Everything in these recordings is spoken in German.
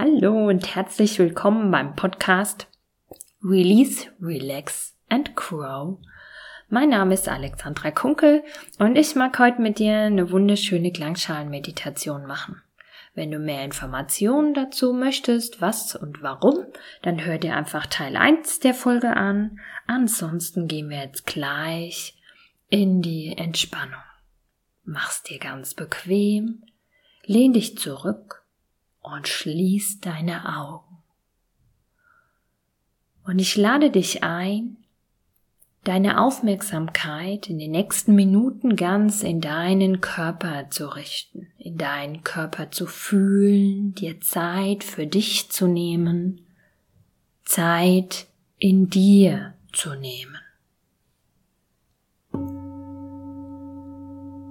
Hallo und herzlich willkommen beim Podcast Release, Relax and Grow. Mein Name ist Alexandra Kunkel und ich mag heute mit dir eine wunderschöne Klangschalenmeditation machen. Wenn du mehr Informationen dazu möchtest, was und warum, dann hör dir einfach Teil 1 der Folge an. Ansonsten gehen wir jetzt gleich in die Entspannung. Mach's dir ganz bequem, lehn dich zurück und schließ deine Augen. Und ich lade dich ein, deine Aufmerksamkeit in den nächsten Minuten ganz in deinen Körper zu richten, in deinen Körper zu fühlen, dir Zeit für dich zu nehmen, Zeit in dir zu nehmen.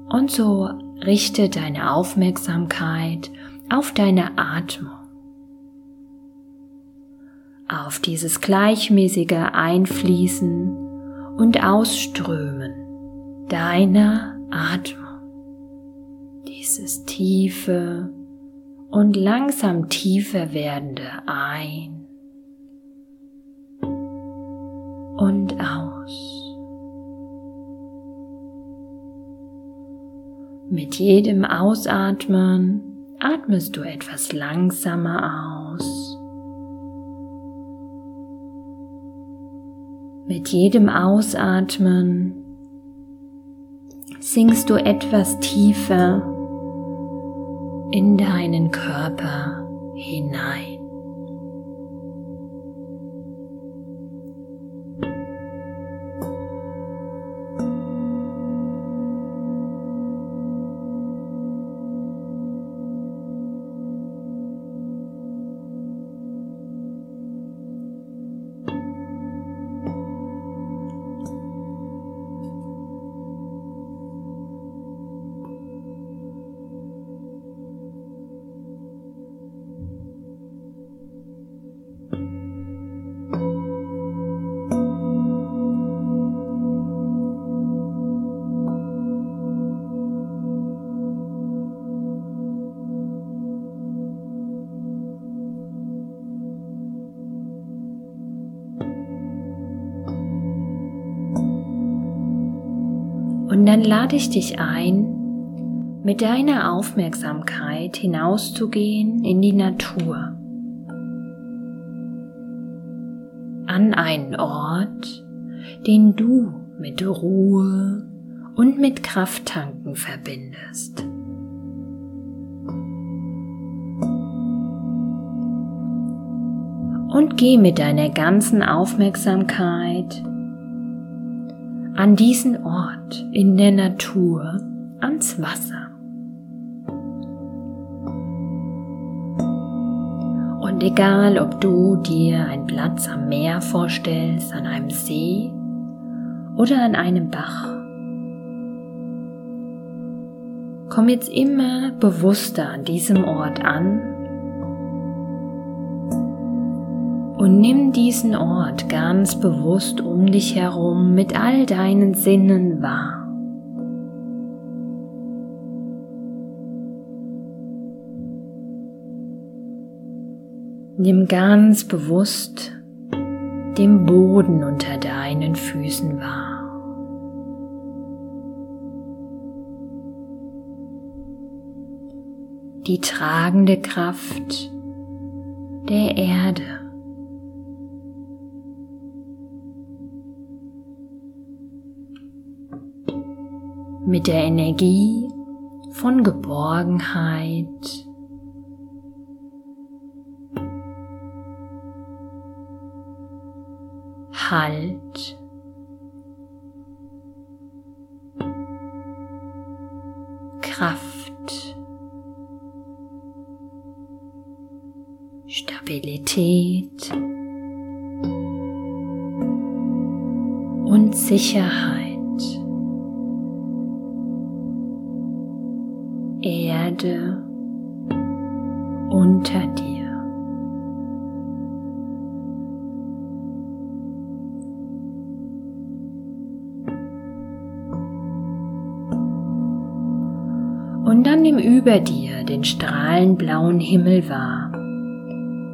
Und so richte deine Aufmerksamkeit auf deine Atmung, auf dieses gleichmäßige Einfließen und Ausströmen deiner Atmung, dieses tiefe und langsam tiefer werdende Ein und aus. Mit jedem Ausatmen atmest du etwas langsamer aus. Mit jedem Ausatmen sinkst du etwas tiefer in deinen Körper hinein. Lade ich dich ein, mit deiner Aufmerksamkeit hinauszugehen in die Natur. An einen Ort, den du mit Ruhe und mit Krafttanken verbindest. Und geh mit deiner ganzen Aufmerksamkeit an diesen Ort in der Natur ans Wasser. Und egal, ob du dir einen Platz am Meer vorstellst, an einem See oder an einem Bach, komm jetzt immer bewusster an diesem Ort an Und nimm diesen Ort ganz bewusst um dich herum mit all deinen Sinnen wahr. Nimm ganz bewusst den Boden unter deinen Füßen wahr. Die tragende Kraft der Erde. Mit der Energie von Geborgenheit, Halt, Kraft, Stabilität. Und Sicherheit. Über dir den strahlend blauen Himmel wahr,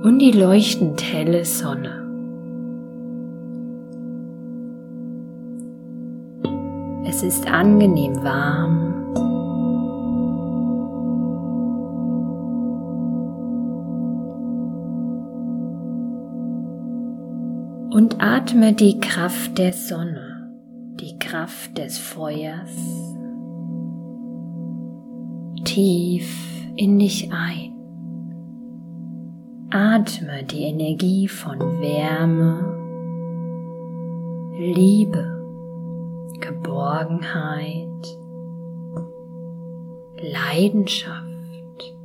und die leuchtend helle Sonne. Es ist angenehm warm. Und atme die Kraft der Sonne, die Kraft des Feuers tief in dich ein. Atme die Energie von Wärme, Liebe, Geborgenheit, Leidenschaft,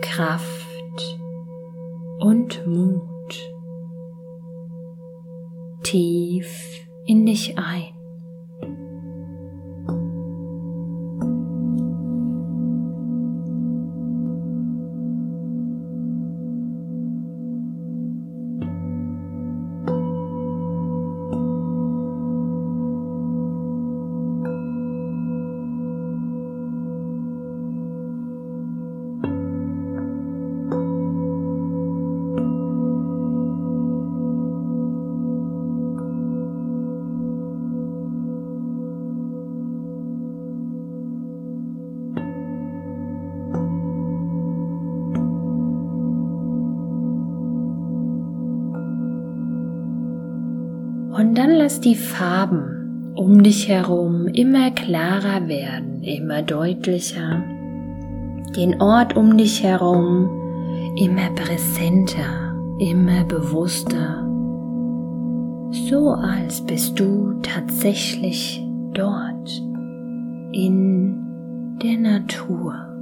Kraft und Mut tief in dich ein. Und dann lass die Farben um dich herum immer klarer werden, immer deutlicher. Den Ort um dich herum immer präsenter, immer bewusster. So als bist du tatsächlich dort in der Natur.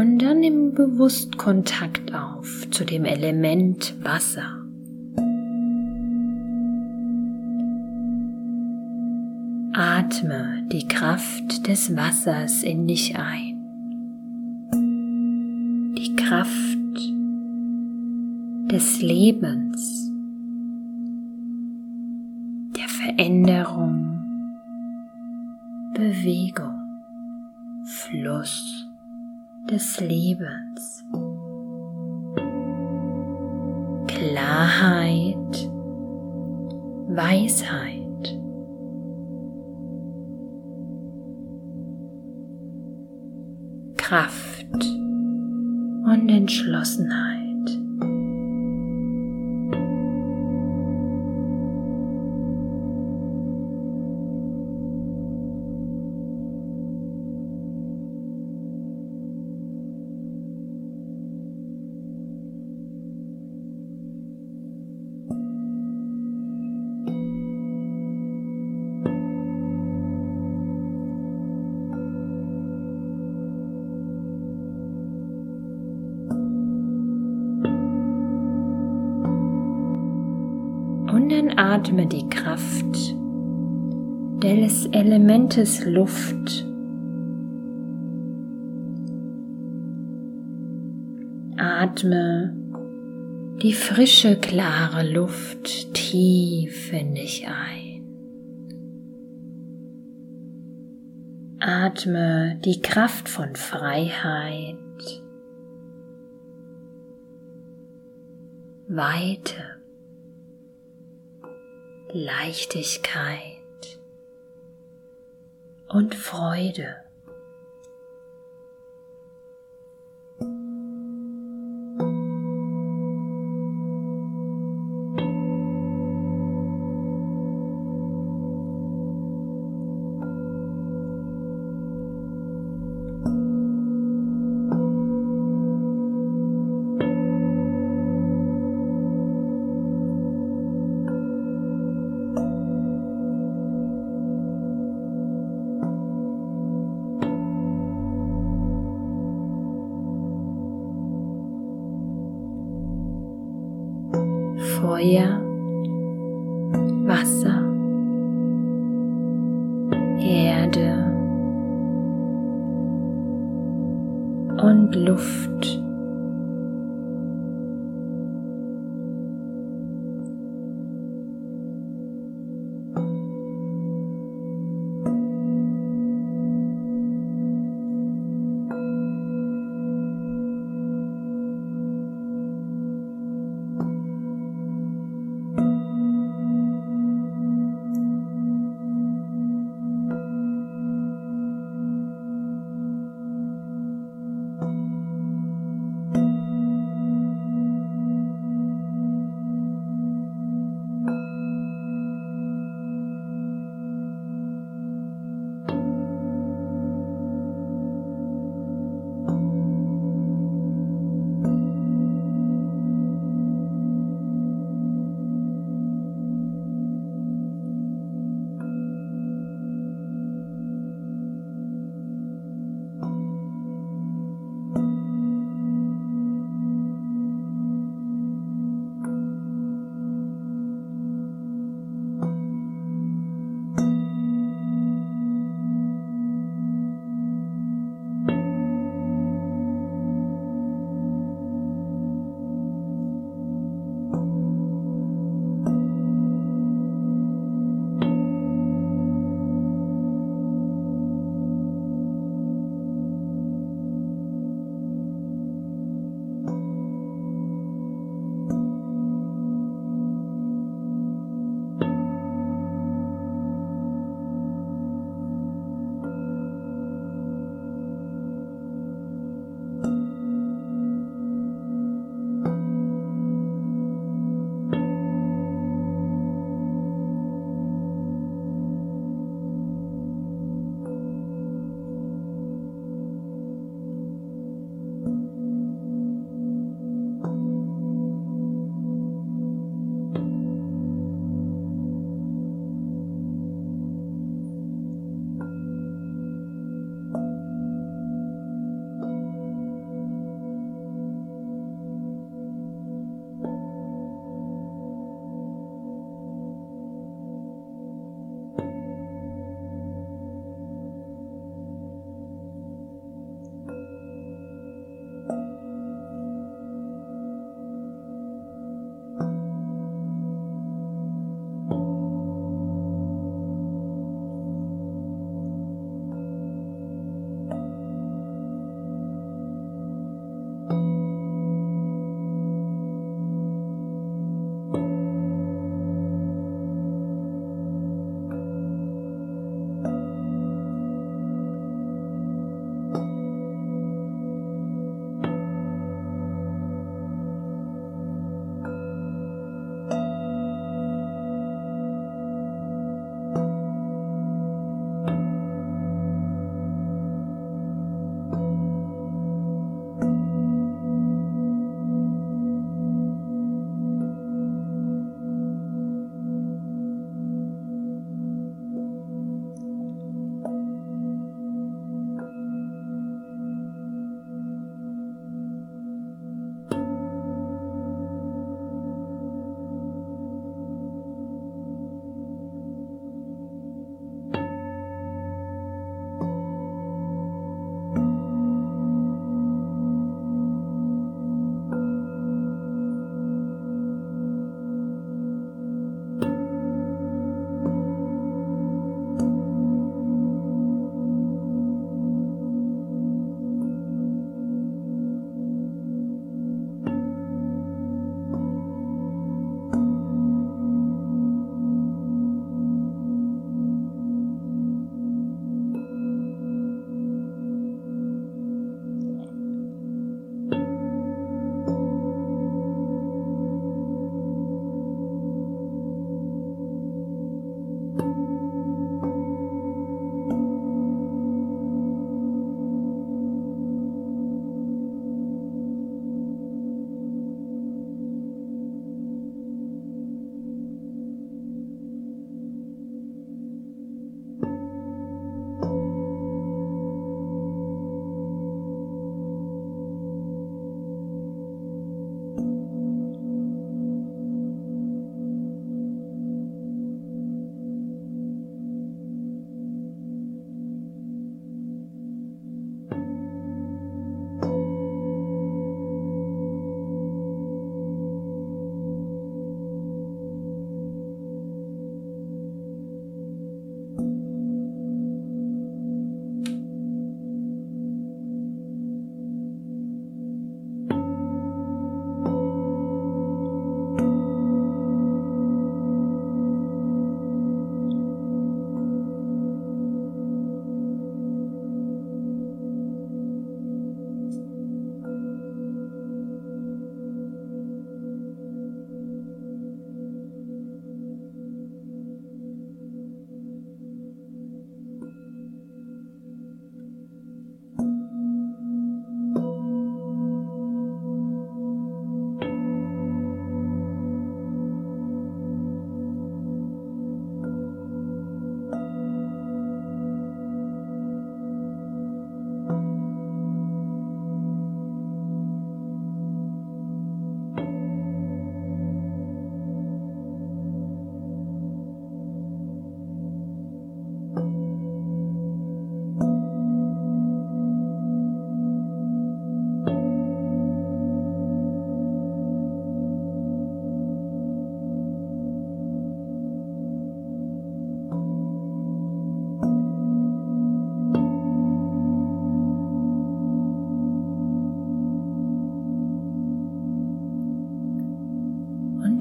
Und dann nimm bewusst Kontakt auf zu dem Element Wasser. Atme die Kraft des Wassers in dich ein. Die Kraft des Lebens, der Veränderung, Bewegung, Fluss des Lebens. Klarheit, Weisheit. Kraft und Entschlossenheit. Atme die Kraft des Elementes Luft Atme die frische, klare Luft tief in dich ein. Atme die Kraft von Freiheit, Weite Leichtigkeit und Freude. Und Luft.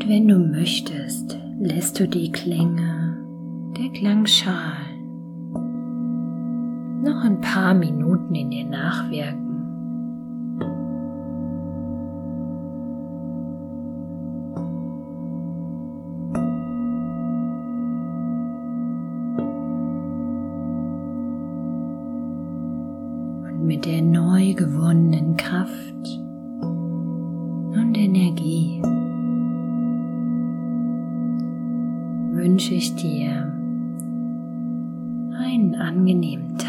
Wenn du möchtest, lässt du die Klänge der Klangschalen noch ein paar Minuten in dir nachwirken. Und mit der neu gewonnenen Kraft wünsche ich dir einen angenehmen Tag.